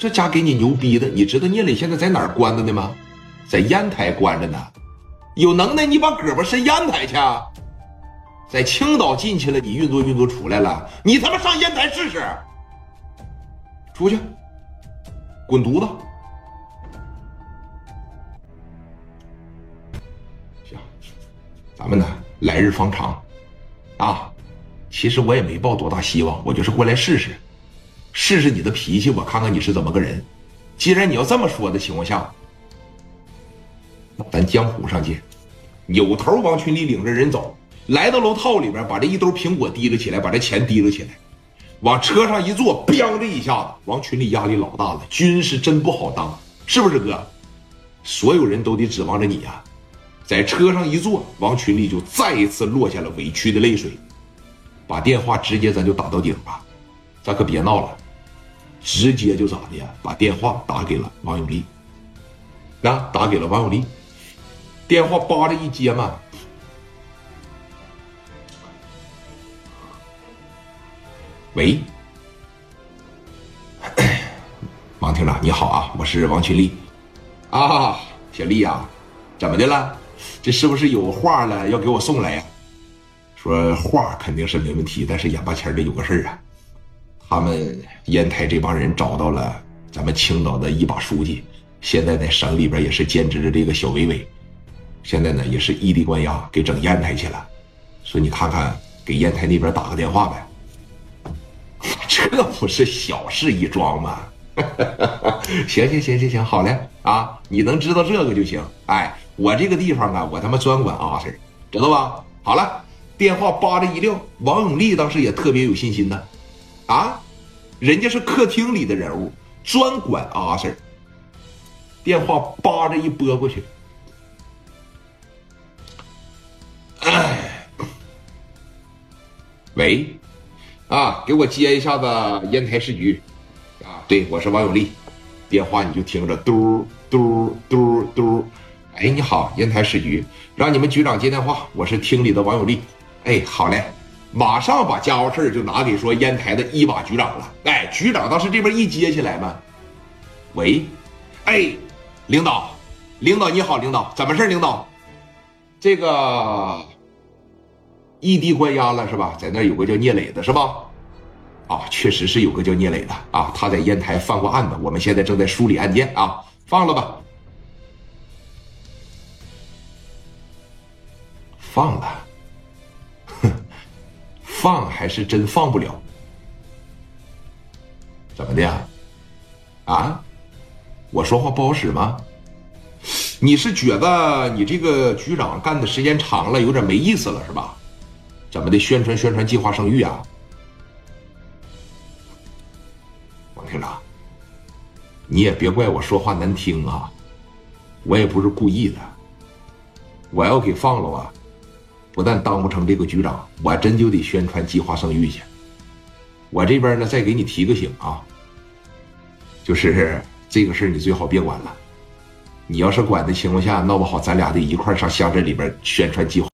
这家给你牛逼的，你知道聂磊现在在哪儿关着呢吗？在烟台关着呢。有能耐你把胳膊伸烟台去。在青岛进去了，你运作运作出来了，你他妈上烟台试试。出去，滚犊子！行，咱们呢来日方长，啊，其实我也没抱多大希望，我就是过来试试。试试你的脾气，我看看你是怎么个人。既然你要这么说的情况下，咱江湖上见。扭头，王群力领着人走，来到楼套里边，把这一兜苹果提了起来，把这钱提了起来，往车上一坐，砰的一下子，王群力压力老大了。军是真不好当，是不是哥？所有人都得指望着你呀。在车上一坐，王群力就再一次落下了委屈的泪水，把电话直接咱就打到顶吧，咱可别闹了。直接就咋的呀？把电话打给了王永利，那打给了王永利，电话叭的一接嘛。喂，王厅长你好啊，我是王群力，啊，小丽啊，怎么的了？这是不是有画了要给我送来呀？说话肯定是没问题，但是眼巴前的有个事儿啊。他们烟台这帮人找到了咱们青岛的一把书记，现在在省里边也是兼职的这个小伟伟，现在呢也是异地关押，给整烟台去了。说你看看，给烟台那边打个电话呗。这不是小事一桩吗？行行行行行，好嘞啊！你能知道这个就行。哎，我这个地方啊，我他妈专管阿 Sir，知道吧？好了，电话叭着一撂，王永利当时也特别有信心呢。啊，人家是客厅里的人物，专管阿 Sir。电话叭着一拨过去，哎，喂，啊，给我接一下子烟台市局，啊，对，我是王永利，电话你就听着嘟嘟嘟嘟，哎，你好，烟台市局，让你们局长接电话，我是厅里的王永利，哎，好嘞。马上把家伙事就拿给说烟台的一把局长了。哎，局长当时这边一接起来嘛，喂，哎，领导，领导你好，领导怎么事领导，这个异地关押了是吧？在那有个叫聂磊的是吧？啊，确实是有个叫聂磊的啊，他在烟台犯过案子，我们现在正在梳理案件啊，放了吧，放了。放还是真放不了？怎么的？啊？我说话不好使吗？你是觉得你这个局长干的时间长了，有点没意思了是吧？怎么的？宣传宣传计划生育啊？王厅长，你也别怪我说话难听啊，我也不是故意的。我要给放了啊！不但当不成这个局长，我真就得宣传计划生育去。我这边呢，再给你提个醒啊，就是这个事你最好别管了。你要是管的情况下，闹不好咱俩得一块上乡镇里边宣传计划。